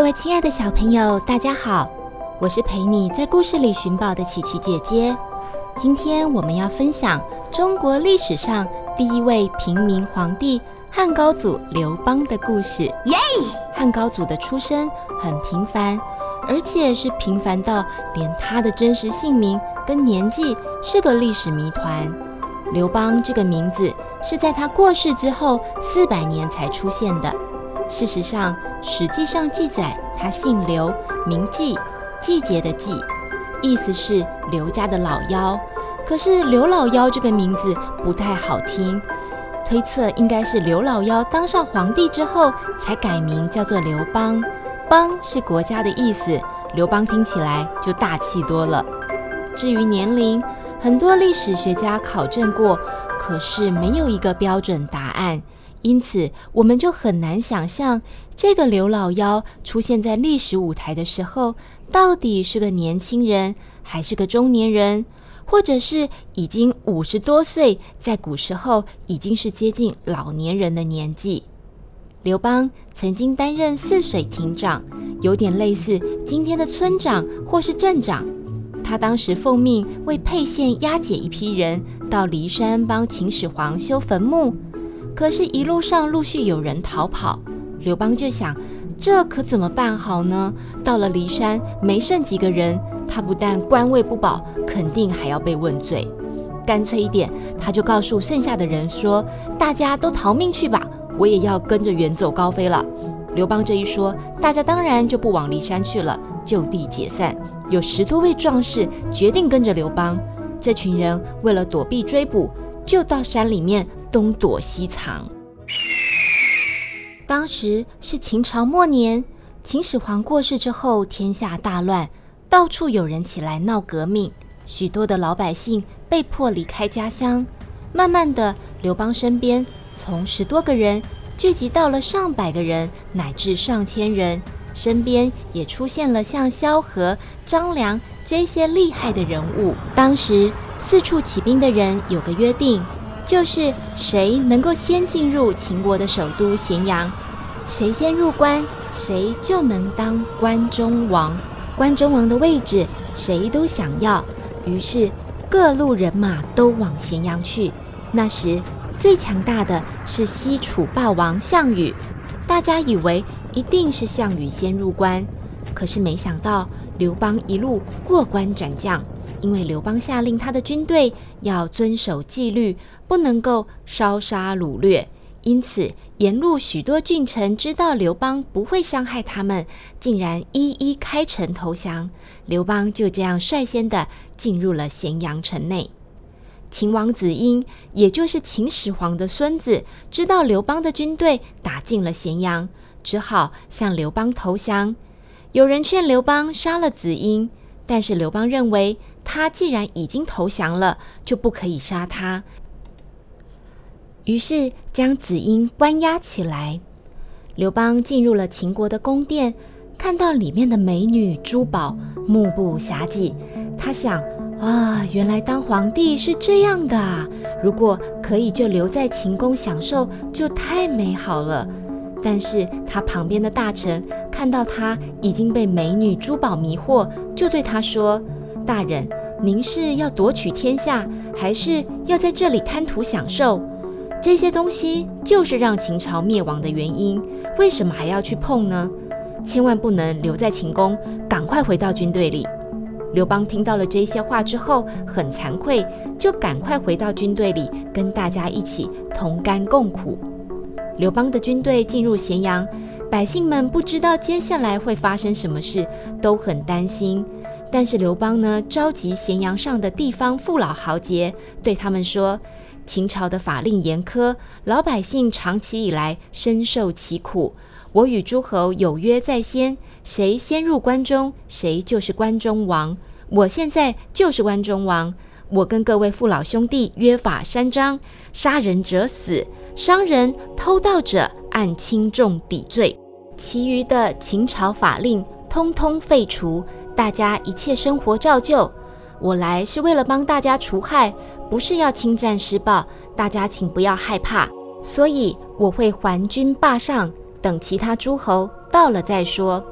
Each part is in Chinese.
各位亲爱的小朋友，大家好，我是陪你在故事里寻宝的琪琪姐姐。今天我们要分享中国历史上第一位平民皇帝汉高祖刘邦的故事。耶！汉高祖的出身很平凡，而且是平凡到连他的真实姓名跟年纪是个历史谜团。刘邦这个名字是在他过世之后四百年才出现的。事实上，《史记》上记载他姓刘，名季，季节的季，意思是刘家的老幺。可是刘老幺这个名字不太好听，推测应该是刘老幺当上皇帝之后才改名叫做刘邦。邦是国家的意思，刘邦听起来就大气多了。至于年龄，很多历史学家考证过，可是没有一个标准答案。因此，我们就很难想象这个刘老幺出现在历史舞台的时候，到底是个年轻人，还是个中年人，或者是已经五十多岁，在古时候已经是接近老年人的年纪。刘邦曾经担任泗水亭长，有点类似今天的村长或是镇长。他当时奉命为沛县押解一批人到骊山帮秦始皇修坟墓。可是，一路上陆续有人逃跑，刘邦就想，这可怎么办好呢？到了骊山，没剩几个人，他不但官位不保，肯定还要被问罪。干脆一点，他就告诉剩下的人说：“大家都逃命去吧，我也要跟着远走高飞了。”刘邦这一说，大家当然就不往骊山去了，就地解散。有十多位壮士决定跟着刘邦，这群人为了躲避追捕，就到山里面。东躲西藏。当时是秦朝末年，秦始皇过世之后，天下大乱，到处有人起来闹革命，许多的老百姓被迫离开家乡。慢慢的，刘邦身边从十多个人聚集到了上百个人，乃至上千人，身边也出现了像萧何、张良这些厉害的人物。当时四处起兵的人有个约定。就是谁能够先进入秦国的首都咸阳，谁先入关，谁就能当关中王。关中王的位置谁都想要，于是各路人马都往咸阳去。那时最强大的是西楚霸王项羽，大家以为一定是项羽先入关，可是没想到刘邦一路过关斩将。因为刘邦下令他的军队要遵守纪律，不能够烧杀掳掠，因此沿路许多郡臣知道刘邦不会伤害他们，竟然一一开城投降。刘邦就这样率先的进入了咸阳城内。秦王子婴，也就是秦始皇的孙子，知道刘邦的军队打进了咸阳，只好向刘邦投降。有人劝刘邦杀了子婴，但是刘邦认为。他既然已经投降了，就不可以杀他。于是将子婴关押起来。刘邦进入了秦国的宫殿，看到里面的美女珠宝，目不暇给。他想：啊，原来当皇帝是这样的啊！如果可以就留在秦宫享受，就太美好了。但是他旁边的大臣看到他已经被美女珠宝迷惑，就对他说。大人，您是要夺取天下，还是要在这里贪图享受？这些东西就是让秦朝灭亡的原因，为什么还要去碰呢？千万不能留在秦宫，赶快回到军队里。刘邦听到了这些话之后，很惭愧，就赶快回到军队里，跟大家一起同甘共苦。刘邦的军队进入咸阳，百姓们不知道接下来会发生什么事，都很担心。但是刘邦呢，召集咸阳上的地方父老豪杰，对他们说：“秦朝的法令严苛，老百姓长期以来深受其苦。我与诸侯有约在先，谁先入关中，谁就是关中王。我现在就是关中王。我跟各位父老兄弟约法三章：杀人者死，伤人、偷盗者按轻重抵罪。其余的秦朝法令通通废除，大家一切生活照旧。我来是为了帮大家除害，不是要侵占施暴，大家请不要害怕。所以我会还军霸上，等其他诸侯到了再说。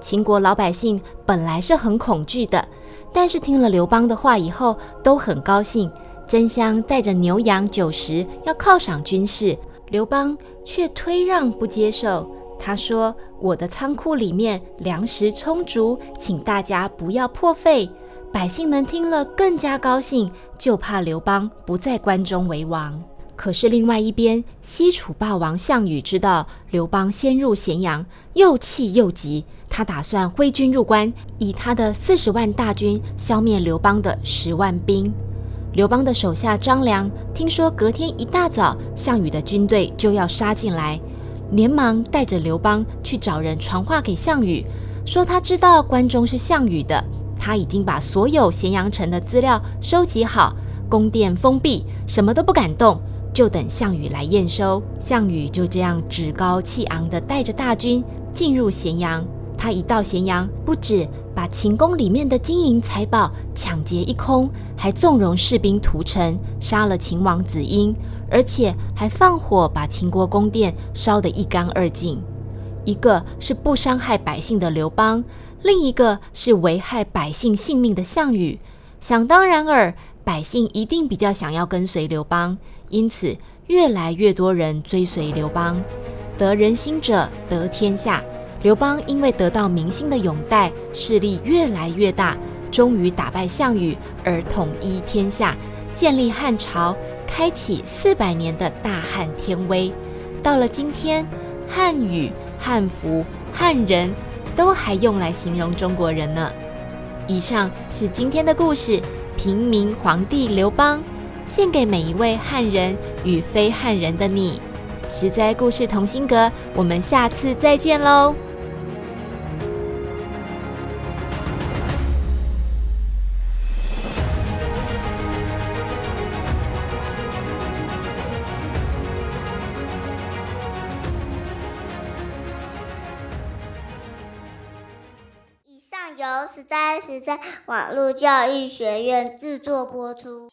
秦国老百姓本来是很恐惧的，但是听了刘邦的话以后，都很高兴，争相带着牛羊酒食要犒赏军士。刘邦却推让不接受，他说：“我的仓库里面粮食充足，请大家不要破费。”百姓们听了更加高兴，就怕刘邦不在关中为王。可是另外一边，西楚霸王项羽知道刘邦先入咸阳，又气又急，他打算挥军入关，以他的四十万大军消灭刘邦的十万兵。刘邦的手下张良听说隔天一大早项羽的军队就要杀进来，连忙带着刘邦去找人传话给项羽，说他知道关中是项羽的。他已经把所有咸阳城的资料收集好，宫殿封闭，什么都不敢动，就等项羽来验收。项羽就这样趾高气昂地带着大军进入咸阳。他一到咸阳，不止把秦宫里面的金银财宝抢劫一空，还纵容士兵屠城，杀了秦王子婴，而且还放火把秦国宫殿烧得一干二净。一个是不伤害百姓的刘邦。另一个是危害百姓性命的项羽，想当然尔，百姓一定比较想要跟随刘邦，因此越来越多人追随刘邦。得人心者得天下，刘邦因为得到民心的拥戴，势力越来越大，终于打败项羽而统一天下，建立汉朝，开启四百年的大汉天威。到了今天，汉语、汉服、汉人。都还用来形容中国人呢。以上是今天的故事，平民皇帝刘邦，献给每一位汉人与非汉人的你。实在故事同心阁，我们下次再见喽。由十三十三网络教育学院制作播出。